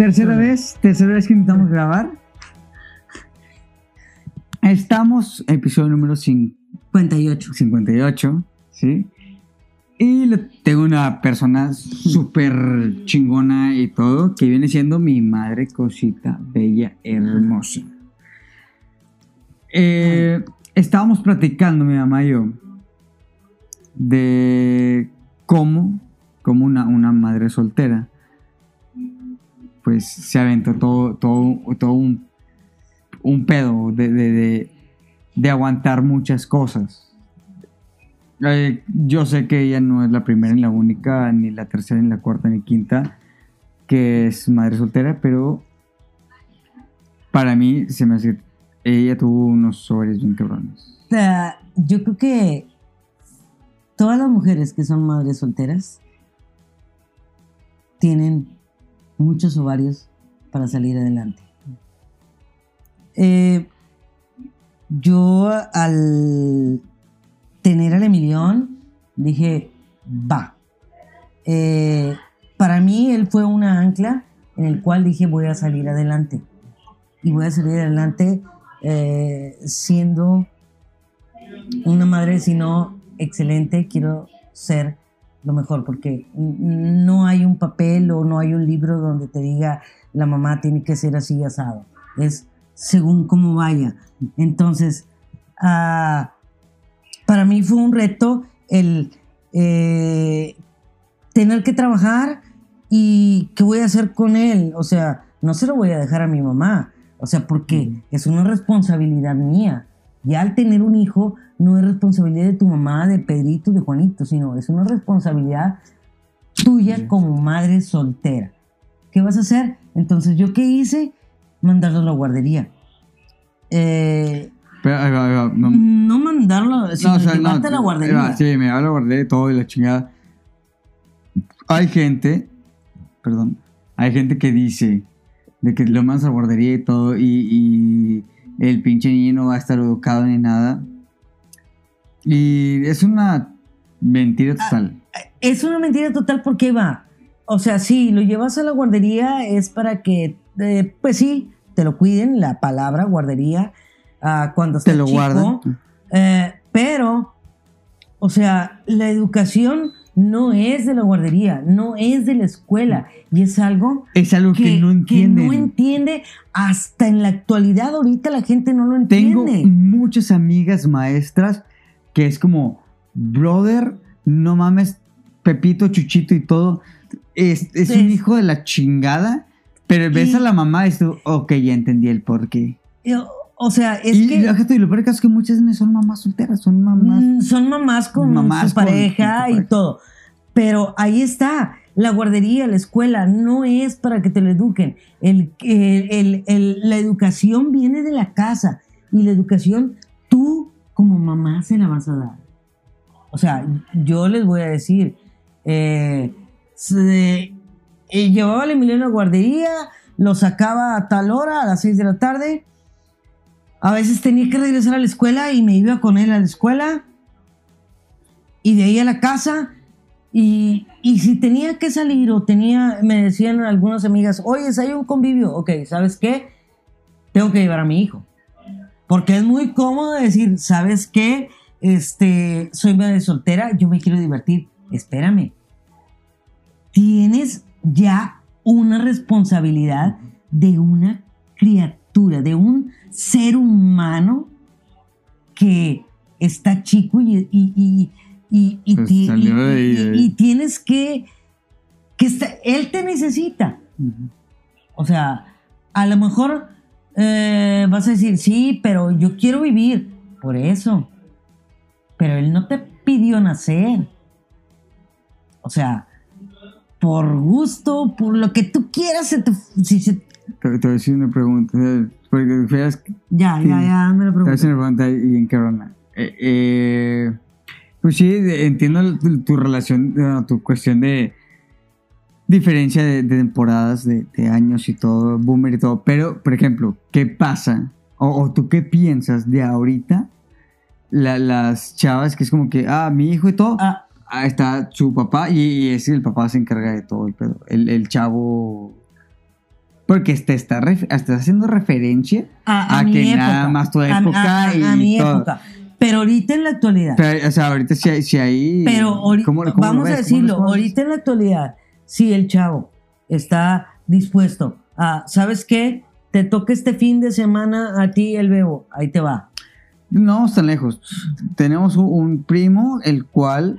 Tercera vez, tercera vez que intentamos grabar. Estamos, episodio número 58. 58, ¿sí? Y tengo una persona súper chingona y todo, que viene siendo mi madre cosita, bella, hermosa. Eh, estábamos platicando, mi mamá y yo, de cómo, cómo una, una madre soltera, pues se aventó todo, todo, todo un, un pedo de, de, de, aguantar muchas cosas. Eh, yo sé que ella no es la primera ni la única, ni la tercera, ni la cuarta, ni quinta, que es madre soltera, pero para mí se me hace ella tuvo unos ovarios bien cabrones. Sea, yo creo que todas las mujeres que son madres solteras tienen muchos ovarios para salir adelante. Eh, yo al tener al Emilión dije, va. Eh, para mí él fue una ancla en el cual dije voy a salir adelante. Y voy a salir adelante eh, siendo una madre, si no excelente, quiero ser lo mejor, porque no hay un papel o no hay un libro donde te diga la mamá tiene que ser así asado. Es según cómo vaya. Entonces, ah, para mí fue un reto el eh, tener que trabajar y qué voy a hacer con él. O sea, no se lo voy a dejar a mi mamá. O sea, porque es una responsabilidad mía. Ya al tener un hijo, no es responsabilidad de tu mamá, de Pedrito, de Juanito, sino es una responsabilidad tuya como madre soltera. ¿Qué vas a hacer? Entonces, ¿yo qué hice? Mandarlo a la guardería. Eh, Pero, ahí va, ahí va, no- no mandarlo, sino No, o sea, no, a la guardería. va, sí, me va a la guardería y todo y la chingada. Hay gente, perdón, hay gente que dice de que lo mandas a la guardería y todo y, y el pinche niño no va a estar educado ni nada. Y es una mentira total. Es una mentira total porque va. O sea, sí, lo llevas a la guardería es para que, eh, pues sí, te lo cuiden, la palabra guardería, ah, cuando Te estés lo chico. guardan. Eh, pero, o sea, la educación no es de la guardería, no es de la escuela. Y es algo Es algo que, no entienden. no entiende. Hasta en la actualidad, ahorita la gente no lo Tengo entiende. muchas amigas maestras que es como, brother, no mames, Pepito, Chuchito y todo. Es, es un hijo de la chingada, pero ves Y- a la mamá y tú, ok, ya entendí el porqué. O sea, es y, que... y déjate, y lo peor que es que muchas son mamás solteras, son mamás. Mm, Son mamás con Mamás su pareja con y todo. Pero ahí está. La guardería, la escuela, no es para que te lo eduquen. El, el- el- el- la educación viene de la casa. Y la educación tú como mamá se la vas a dar. O sea, yo les voy a decir, eh, se- eh, llevaba al Emiliano a la guardería, lo sacaba a tal hora, a las 6 de la tarde. A veces tenía que regresar a la escuela y me iba con él a la escuela. Y de ahí a la casa. Y, y si tenía que salir o tenía, me decían algunas amigas, oye, hay un convivio. Ok, ¿sabes qué? Tengo que llevar a mi hijo. Porque es muy cómodo decir, ¿sabes qué? Este, soy madre soltera, yo me quiero divertir. Espérame. Tienes ya una responsabilidad de una criatura, de un ser humano que está chico y, y, y, y, y Pues y tienes que, que está- él te necesita. O sea, a lo mejor eh, vas a decir, sí, pero yo quiero vivir. Por eso. Pero él no te pidió nacer. O sea, por gusto, por lo que tú quieras, se te- si se- Te, te voy a decir una pregunta. Porque fíjate ya, ya, ya, me lo hacer pregunto. una pregunta ahí bien cabrona. Eh, eh, pues sí, entiendo tu, tu relación, bueno, tu cuestión de diferencia de, de temporadas, de, de años y todo, boomer y todo. Pero, por ejemplo, ¿qué pasa? O, o tú qué piensas de ahorita? La- las chavas que es como que, ah, mi hijo y todo. Ah, Ah, está su papá y, y es el papá se encarga de todo el pedo. El, el chavo Porque te está estás haciendo referencia A, a que época. nada más tu A- a- época a- y a mi todo. época. Pero ahorita en la actualidad. Pero, o sea, ahorita si hay... Si hay Pero ahorita, ¿cómo- cómo lo vamos a decirlo, ahorita en la actualidad, si el chavo está dispuesto a, ¿sabes qué? Te toca este fin de semana a ti el bebo, ahí te va. No están lejos. Tenemos un, un primo el cual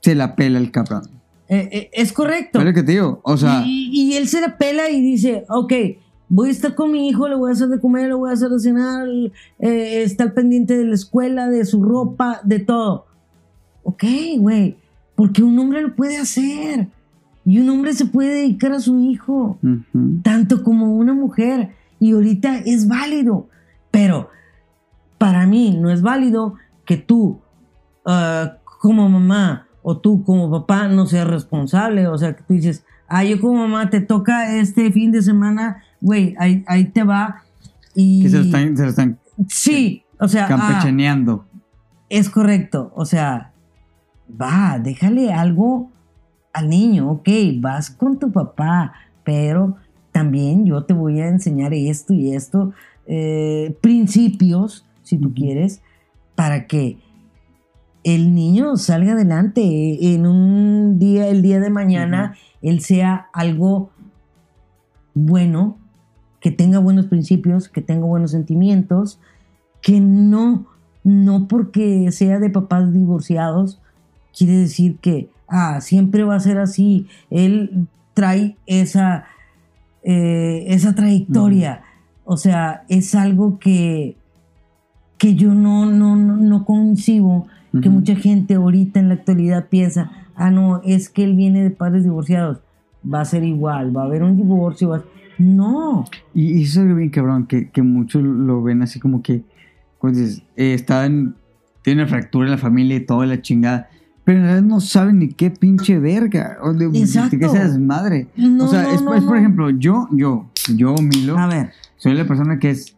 se la pela el cabrón. Eh, eh, es correcto. Que te digo. O sea, y, y él se la pela y dice, ok, voy a estar con mi hijo, le voy a hacer de comer, le voy a hacer de cenar, eh, está al pendiente de la escuela, de su ropa, de todo. Ok, güey, porque un hombre lo puede hacer. Y un hombre se puede dedicar a su hijo, tanto como una mujer. Y ahorita es válido. Pero para mí no es válido que tú, ah, como mamá, o tú como papá, no seas responsable. O sea, que tú dices, ah, yo como mamá te toca este fin de semana, güey, ahí, ahí te va. Y que se lo están, se lo están sí, o sea, ah, campechaneando. es correcto. O sea, va, déjale algo al niño, ok, vas con tu papá, pero también yo te voy a enseñar esto y esto, eh, principios, si tú quieres, para que el niño salga adelante en un día, el día de mañana, él sea algo bueno, que tenga buenos principios, que tenga buenos sentimientos, que no, no porque sea de papás divorciados, quiere decir que, ah, siempre va a ser así. Él trae esa, eh, esa trayectoria. O sea, es algo que, que yo no, no, no, no concibo, que mucha gente ahorita en la actualidad piensa, ah, no, es que él viene de padres divorciados. Va a ser igual, va a haber un divorcio. va a- No, Y, eso es bien cabrón, que, que muchos lo ven así como que, pues dices, eh, está en- tiene una fractura en la familia y toda la chingada. Pero en realidad no saben ni qué pinche verga. O de, de Exacto. qué sea desmadre. No, o sea, no, es, no, es, por ejemplo, yo, yo, yo, Milo, a ver, soy la persona que es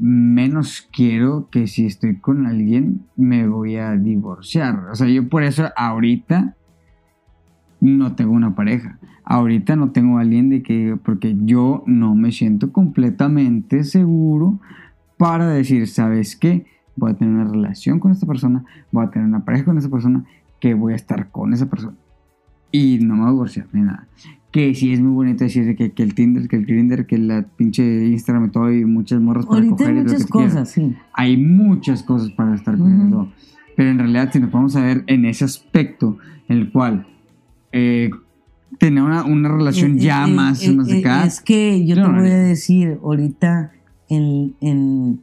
menos quiero que si estoy con alguien me voy a divorciar. O sea, yo por eso ahorita no tengo una pareja. Ahorita no tengo alguien de que, porque yo no me siento completamente seguro para decir, ¿sabes qué? Voy a tener una relación con esta persona, voy a tener una pareja con esa persona, que voy a estar con esa persona. Y no me voy a divorciar ni nada. Que sí es muy bonito decir de que, que el Tinder, que el Grindr, que la pinche Instagram y todo, y muchas morras para ahorita coger hay muchas cosas, sí. Hay muchas cosas para estar Ujú. todo. Pero en realidad, si nos vamos a ver en ese aspecto, en el cual eh, tener una, una relación Eh, ya eh, más, eh, más eh, acá. Es que yo te voy a decir ahorita en, en-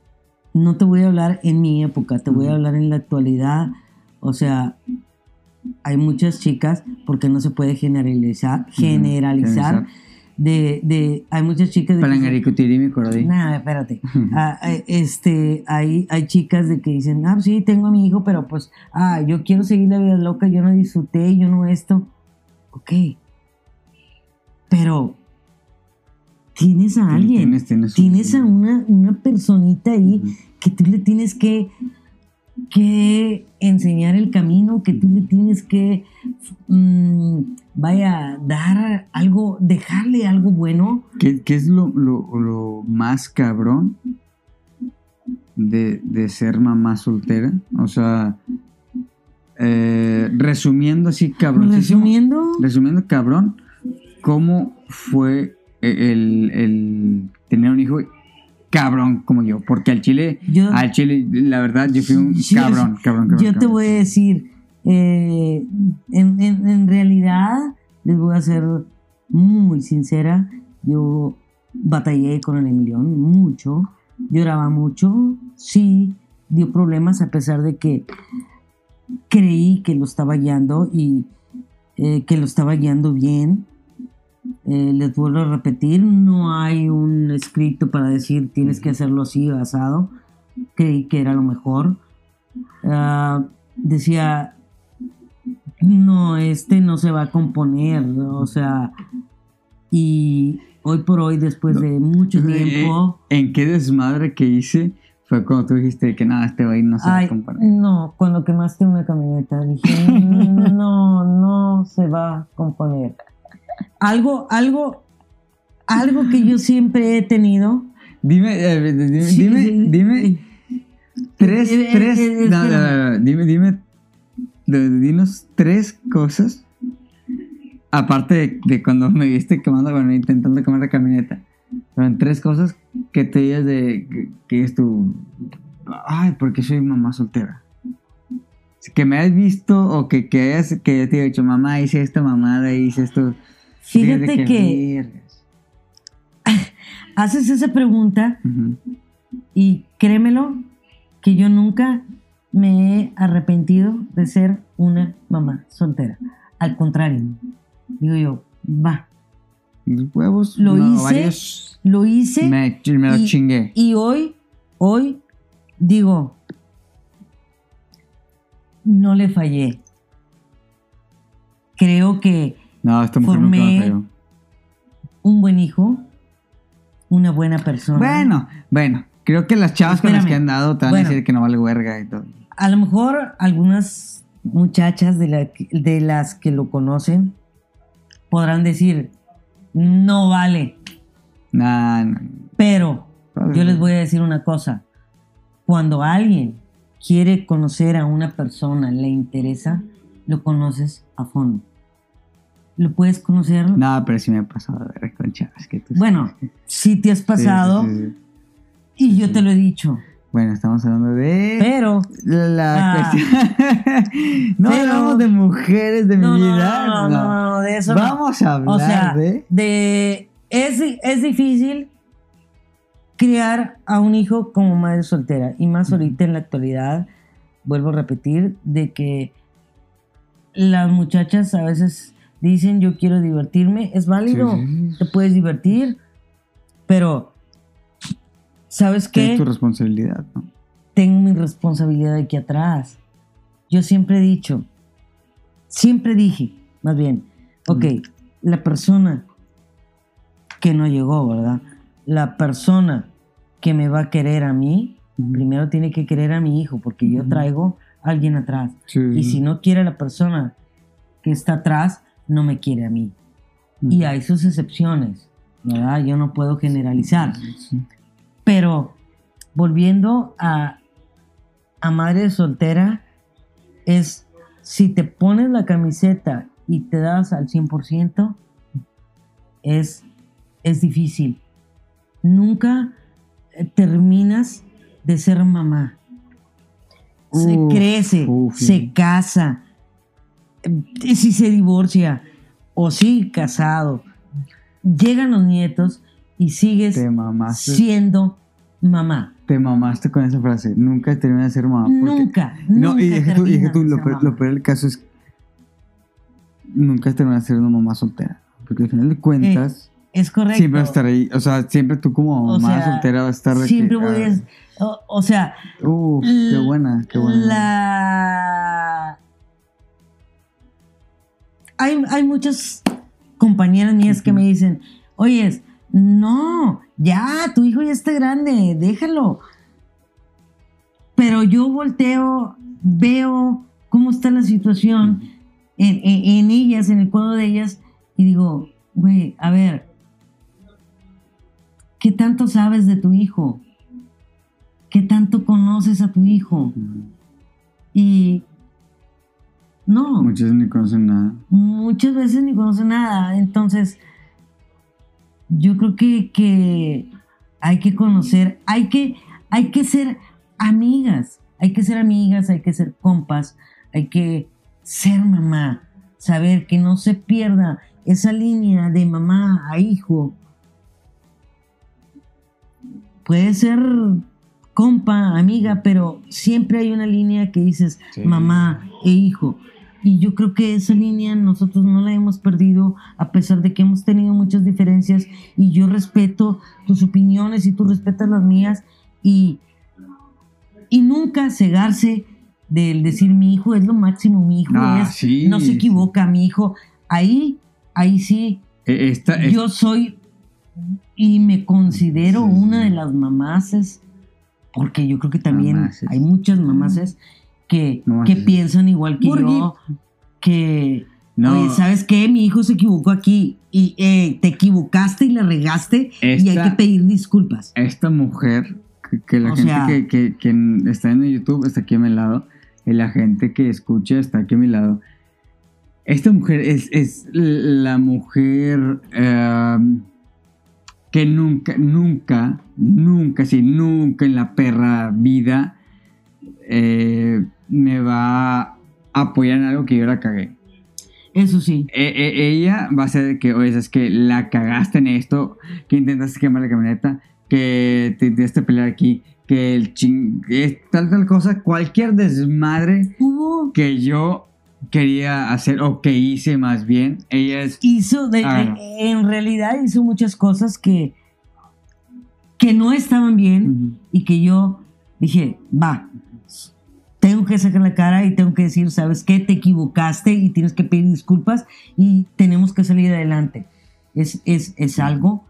no te voy a hablar en mi época, te voy a hablar en la actualidad. O sea, hay muchas chicas, porque no se puede generalizar, generalizar, de, de, hay muchas chicas de que. Nada, espérate. Ah, ah, este, hay, hay chicas de que dicen, ah, sí, tengo a mi hijo, pero pues, ah, yo quiero seguir la vida loca, yo no disfruté, yo no esto. Ok. Pero, tienes a alguien, Tienes, tienes, tienes a una, una personita ahí que tú le tienes que, que enseñar el camino, que tú le tienes que, mm, vaya, dar algo, dejarle algo bueno. ¿Qué, qué es lo, lo, lo más cabrón de, de ser mamá soltera? O sea, eh, resumiendo así, cabrón. Resumiendo, Resumiendo, cabrón, ¿cómo fue el, el tener un hijo cabrón como yo? Porque al chile, yo, al chile, la verdad, yo fui un Yo- cabrón, cabrón, cabrón. yo te cabrón. voy a decir, eh, en, en- en realidad, les voy a ser muy sincera, yo batallé con el Emilión mucho, lloraba mucho, sí, dio problemas a pesar de que creí que lo estaba guiando y eh, que lo estaba guiando bien. Eh, les vuelvo a repetir, no hay un escrito para decir tienes que hacerlo así, asado. Creí que era lo mejor. Ah, decía, no, este no se va a componer, o sea, y hoy por hoy, después de mucho Eh, tiempo, ¿En qué desmadre que hice fue cuando tú dijiste que nada, este güey no se va a componer? no, cuando quemaste una camioneta, dije, no, no se va a componer. Algo, algo, algo que yo siempre he tenido. Dime, eh, dime, Sí, dime, sí, dime sí. tres, Eh, tres, eh, no, no, no, dime, dime, dinos tres cosas, aparte de, de cuando me viste quemando, bueno, intentando quemar la camioneta, pero en tres cosas que te digas de, que, que es tu, ay, porque soy mamá soltera. Que me has visto o que, que, hayas, que yo te he dicho, mamá, hice esta mamada, hice esto. Fíjate que haces esa pregunta y créemelo que yo nunca me he arrepentido de ser una mamá soltera. Al contrario, digo yo, va, Los huevos, Lo no, hice, varios, lo hice me, me lo y- chingué. y hoy, hoy digo, no le fallé. Creo que No, esta mujer nunca me formé- falló. un buen hijo, una buena persona. Bueno, bueno, creo que las chavas con las que han dado te van Bueno. a decir que no vale huerga y todo. A lo mejor algunas muchachas de, la- de las que lo conocen podrán decir, no vale, Nah, no. pero yo les voy a decir una cosa. Cuando alguien quiere conocer a una persona, le interesa, lo conoces a fondo. Lo puedes conocer. No, pero sí me ha pasado de ver con chavas que tú Bueno, si te has Sí, pasado sí, sí, sí. y yo te lo he dicho, Bueno, estamos hablando de pero la Ah. cuestión. no Pero- hablamos de mujeres de mi no, vida. no, no, no, no, de eso no. Vamos a hablar O sea, de. de es, es difícil criar a un hijo como madre soltera y más ahorita en la actualidad vuelvo a repetir de que las muchachas a veces dicen yo quiero divertirme es válido Sí, sí, sí. te puedes divertir pero sabes Es qué tu responsabilidad, ¿no? tengo mi responsabilidad aquí atrás. Yo siempre he dicho, siempre dije, más bien, ok, la persona que no llegó, ¿verdad? La persona que me va a querer a mí, primero tiene que querer a mi hijo, porque yo traigo a alguien atrás. Sí, Y si no quiere a la persona que está atrás, no me quiere a mí. Y hay sus excepciones, ¿verdad? Yo no puedo generalizar. Sí. Pero volviendo a, a madre soltera, es si te pones la camiseta y te das al 100%, es, es difícil. Nunca eh, terminas de ser mamá. Se Uf, crece, uf, se casa, si se divorcia o sigue casado, llegan los nietos y sigues siendo mamá. Te mamaste con esa frase. Nunca terminas de ser mamá. porque- Nunca, No, nunca y deja tú, y tú, lo, peor, lo peor del caso es. Nunca terminas de ser una mamá soltera. Porque al final de cuentas, Es correcto. siempre vas a estar ahí. O sea, siempre tú como O mamá sea, soltera vas a estar. Siempre que, voy a... O, o sea, ah, Uf, qué buena, qué buena. La... Hay, hay muchas compañeras mías que me dicen, oyes, no, ya, tu hijo ya está grande, déjalo. Pero yo volteo, veo cómo está la situación en, en- en ellas, en el cuadro de ellas, y digo, güey, a ver, ¿qué tanto sabes de tu hijo? ¿Qué tanto conoces a tu hijo? Y no, Muchos ni conocen nada. muchas veces ni conoce nada. Entonces, yo creo que, que hay que conocer, hay que, hay que ser amigas, hay que ser amigas, hay que ser compas, hay que ser mamá, saber que no se pierda esa línea de mamá a hijo. Puede ser compa, amiga, pero siempre hay una línea que dices Sí. mamá e hijo. Y yo creo que esa línea nosotros no la hemos perdido a pesar de que hemos tenido muchas diferencias y yo respeto tus opiniones y tú respetas las mías y, y nunca cegarse del decir mi hijo es lo máximo, mi hijo Ah, es, sí, no se equivoca, mi hijo. Ahí, ahí sí, Esta, es- yo soy y me considero Sí, sí. una de las mamases, porque yo creo que también Mamases. hay muchas mamases que, piensan igual que yo, que No. Oye, ¿sabes qué? Mi hijo se equivocó aquí. Y eh, te equivocaste y le regaste. Y hay que pedir disculpas. esta mujer, que, que la O gente sea- que, que- que está en YouTube está aquí a mi lado, y la gente que escucha está aquí a mi lado. Esta mujer es, es la mujer eh, que nunca, nunca, nunca, sí, nunca en la perra vida eh, me va a apoyar en algo que yo la cagué. Eso sí. E- e- ella va a ser que, oye, es que la cagaste en esto, que intentaste quemar la camioneta, que te intentaste pelear aquí, que el ching... es tal, tal cosa, cualquier desmadre Hubo. que yo quería hacer, o que hice más bien, ella es... Hizo. de- Ah, en realidad hizo muchas cosas que. que no estaban bien. Y que yo dije, va, tengo que sacar la cara y tengo que decir, ¿sabes qué? Te equivocaste y tienes que pedir disculpas y tenemos que salir adelante. Es, es, es algo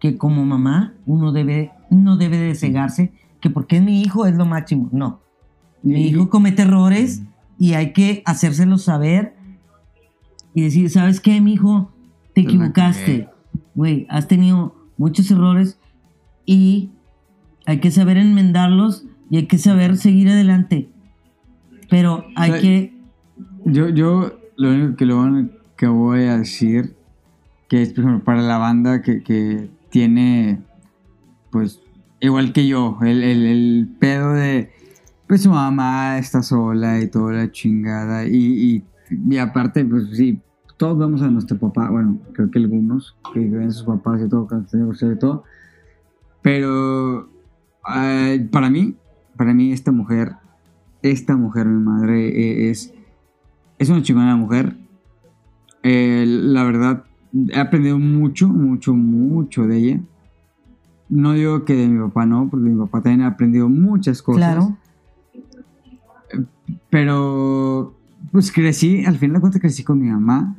que como mamá uno debe, no debe de cegarse, que porque es mi hijo es lo máximo. No, mi hijo comete errores y hay que hacérselo saber y decir, ¿sabes qué, mi hijo? Te equivocaste. Güey, has tenido muchos errores y hay que saber enmendarlos y hay que saber seguir adelante. Pero hay Ay. que... Yo, yo lo único que, lo que voy a decir, que es por ejemplo, para la banda que, que tiene, pues, igual que yo, el, el, el pedo de, pues su mamá está sola y toda la chingada, y, y, y aparte, pues sí, todos vemos a nuestro papá, bueno, creo que algunos, que ven a sus papás y todo, divorciados y todo, pero eh, para mí, para mí esta mujer, esta mujer, mi madre, eh, es, es una chingona mujer. Eh, la verdad, he aprendido mucho, mucho, mucho de ella. No digo que de mi papá no, porque mi papá también ha aprendido muchas cosas. Claro. Pero, pues crecí, al final de cuentas crecí con mi mamá,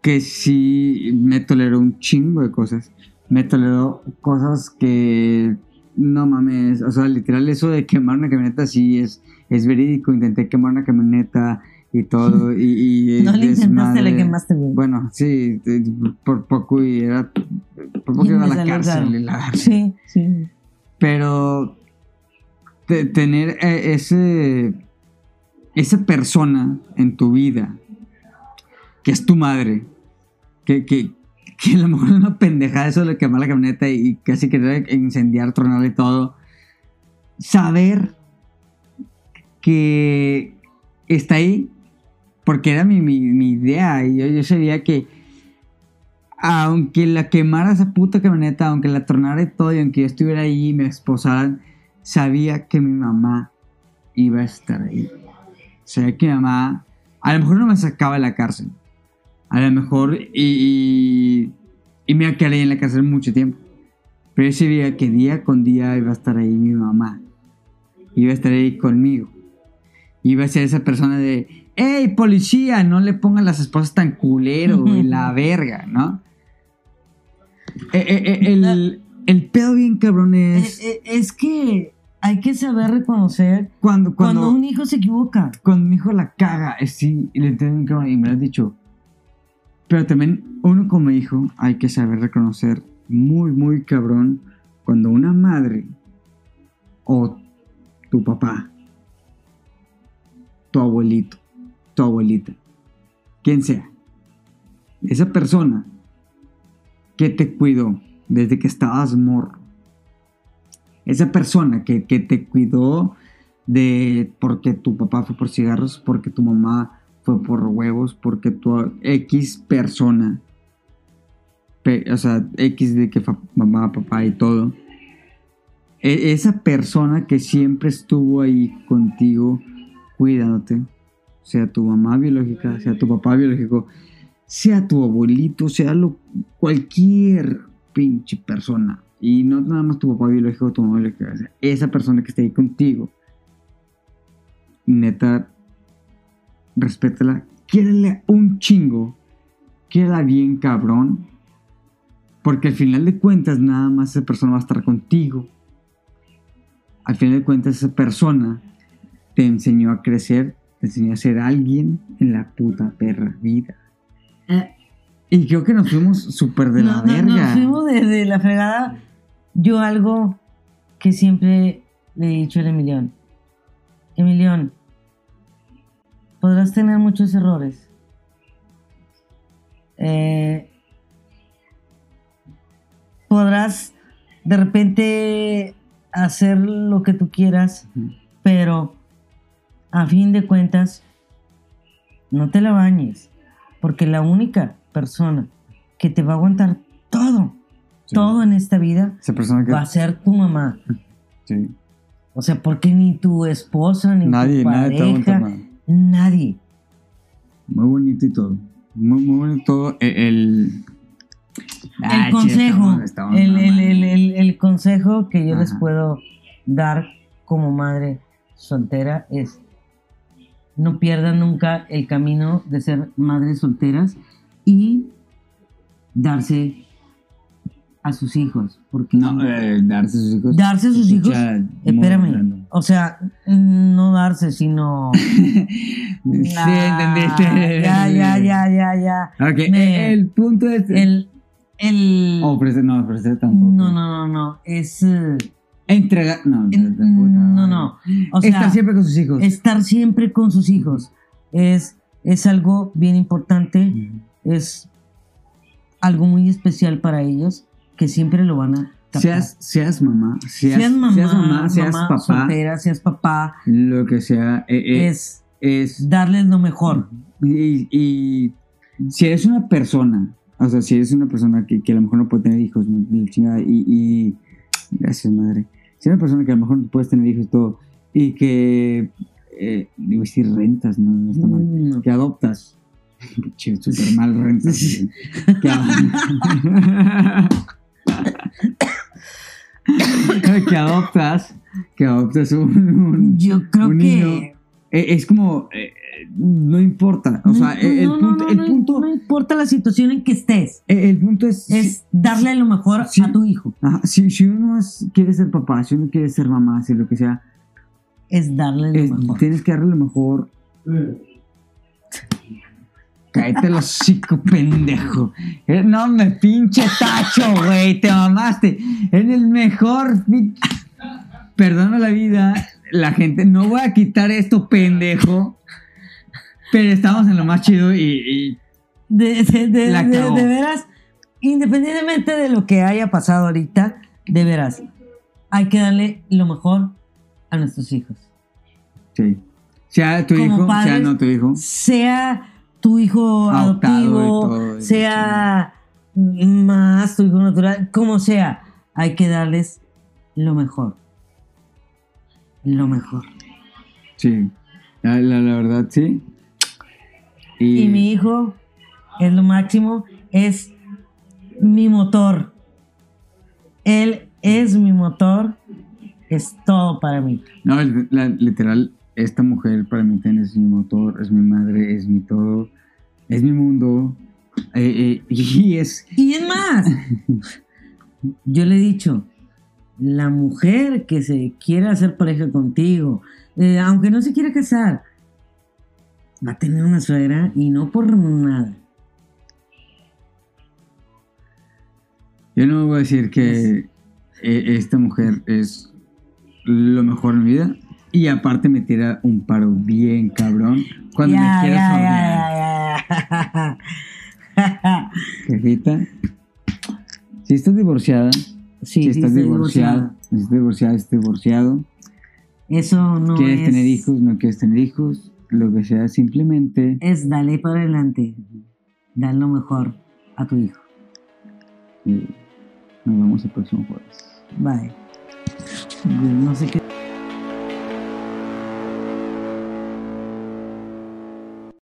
que sí me toleró un chingo de cosas. Me toleró cosas que, no mames, o sea, literal eso de quemar una camioneta sí es, es verídico. Intenté quemar una camioneta y todo, y... y No le intentaste, le quemaste bien. Bueno, sí, por poco y era... Por poco Y iba a la cárcel. la- Sí, sí. pero te- tener eh, ese esa persona en tu vida que es tu madre que, que, que a lo mejor es una pendejada eso de quemar la camioneta y casi querer incendiar, tronar y todo saber que está ahí porque era mi, mi- idea y yo, yo sabía que aunque la quemara esa puta camioneta, aunque la tronara y todo, y aunque yo estuviera ahí y me esposaran, sabía que mi mamá iba a estar ahí. Sabía que mi mamá, a lo mejor no me sacaba de la cárcel, a lo mejor y, y, y me ahí en la cárcel mucho tiempo, pero yo sabía que día con día iba a estar ahí mi mamá, iba a estar ahí conmigo, iba a ser esa persona de, hey policía, no le pongan las esposas tan culero y la verga, ¿no? Eh, eh, eh, el, el pedo bien cabrón es Eh, Es que hay que saber reconocer cuando, cuando, cuando, un hijo se equivoca. cuando mi hijo la caga, sí, y le entiendo y me lo has dicho. Pero también uno como hijo hay que saber reconocer muy, muy cabrón cuando una madre o tu papá, tu abuelito, tu abuelita, quien sea, esa persona que te cuidó desde que estabas morro, esa persona que, que te cuidó de porque tu papá fue por cigarros, porque tu mamá fue por huevos, porque tu X persona, pe- o sea, X de que mamá, papá y todo, e- esa persona que siempre estuvo ahí contigo cuidándote, sea tu mamá biológica, sea tu papá biológico, sea tu abuelito, sea lo, cualquier pinche persona, y no nada más tu papá biológico tu mamá biológica, o sea, esa persona que está ahí contigo, neta, respétala, quiérele un chingo, quiérela bien cabrón, porque al final de cuentas nada más esa persona va a estar contigo. Al final de cuentas esa persona te enseñó a crecer, te enseñó a ser alguien en la puta perra vida. Eh, Y creo que nos fuimos súper de la no, verga. nos fuimos de, de la fregada. Yo algo que siempre le he dicho al Emilión. Emilión, podrás tener muchos errores. Eh, podrás de repente hacer lo que tú quieras, pero a fin de cuentas, no te la bañes, porque la única persona que te va a aguantar todo, Sí. todo en esta vida, Esa persona que. va a ser tu mamá. Sí. O sea, porque ni tu esposa, ni Nadie, tu nadie te aguanta pareja. Nadie. Muy bonito y todo. Muy, muy bonito todo. El. El, Ah, el consejo, estamos- el, estamos consejo que yo les puedo dar como madre soltera es no pierdan nunca el camino de ser madres solteras y darse a sus hijos. Porque No, eh, darse a sus hijos. darse a sus hijos, espérame, random. o sea, no darse, sino... Sí, Ah, entendiste. Ya, ya, ya, ya, ya. Me- el punto es. El... el Ofrecer, no, ofrecer tampoco. no, no, no, no. Es... eh, Entregar. No, el- no, madre. no. O sea, Estar siempre con sus hijos. estar siempre con sus hijos es, es algo bien importante, es algo muy especial para ellos que siempre lo van a captar. Seas, seas mamá, seas, Seas mamá, seas, mamá, seas mamá papá, soltera, seas papá, lo que sea, eh, eh, es es, darles lo mejor. y, y si eres una persona, o sea, si eres una persona que, que a lo mejor no puede tener hijos, y, gracias madre, si eres una persona que a lo mejor no puedes tener hijos y todo, y que, eh, digo, si rentas, no, no está mal, No. que adoptas, Pinche, súper mal rentas, que, que adoptas, que adoptas un- un Yo creo un que... niño, eh, es como, eh, no importa, o sea, No, el, no, punto, no, el, punto, no importa la situación en que estés, eh, el punto es, es darle lo mejor a tu hijo, ajá, si, si uno es- quiere ser papá, si uno quiere ser mamá, si lo que sea, es darle lo es- mejor. tienes que darle lo mejor. Cállate los hocico, pendejo. Eh, No me pinche tacho, güey. Te mamaste. En el mejor. Perdona la vida. La gente. No voy a quitar esto, pendejo. Pero estamos en lo más chido y. y- De, de- de- La de- cagó. de veras, independientemente de lo que haya pasado ahorita, de veras, hay que darle lo mejor a nuestros hijos. sí. Sea tu Como hijo, sea no tu hijo. Sea tu hijo y adoptivo, todo, y sea más tu hijo natural, como sea, hay que darles lo mejor. Lo mejor. Sí. La, la- la verdad, sí. Y mi hijo es lo máximo, es mi motor. Él es mi motor, es todo para mí. No, la- literal, esta mujer para mí es mi motor, es mi madre, es mi todo, es mi mundo. eh, eh, y es. Y es más, yo le he dicho, la mujer que se quiera hacer pareja contigo, eh, aunque no se quiera casar, va a tener una suegra y no por nada. Yo no voy a decir que eh, esta mujer es lo mejor en mi vida. Y aparte me tira un paro bien cabrón cuando me ya, ya, ya. Jefita, si estás divorciada, Sí, si estás divorciada, si estás divorciada, estás divorciado, Eso no quieres es, tener hijos, no quieres tener hijos, lo que sea, simplemente es dale para adelante, dar lo mejor a tu hijo. eh, nos vemos el próximo jueves. Bye. No sé qué.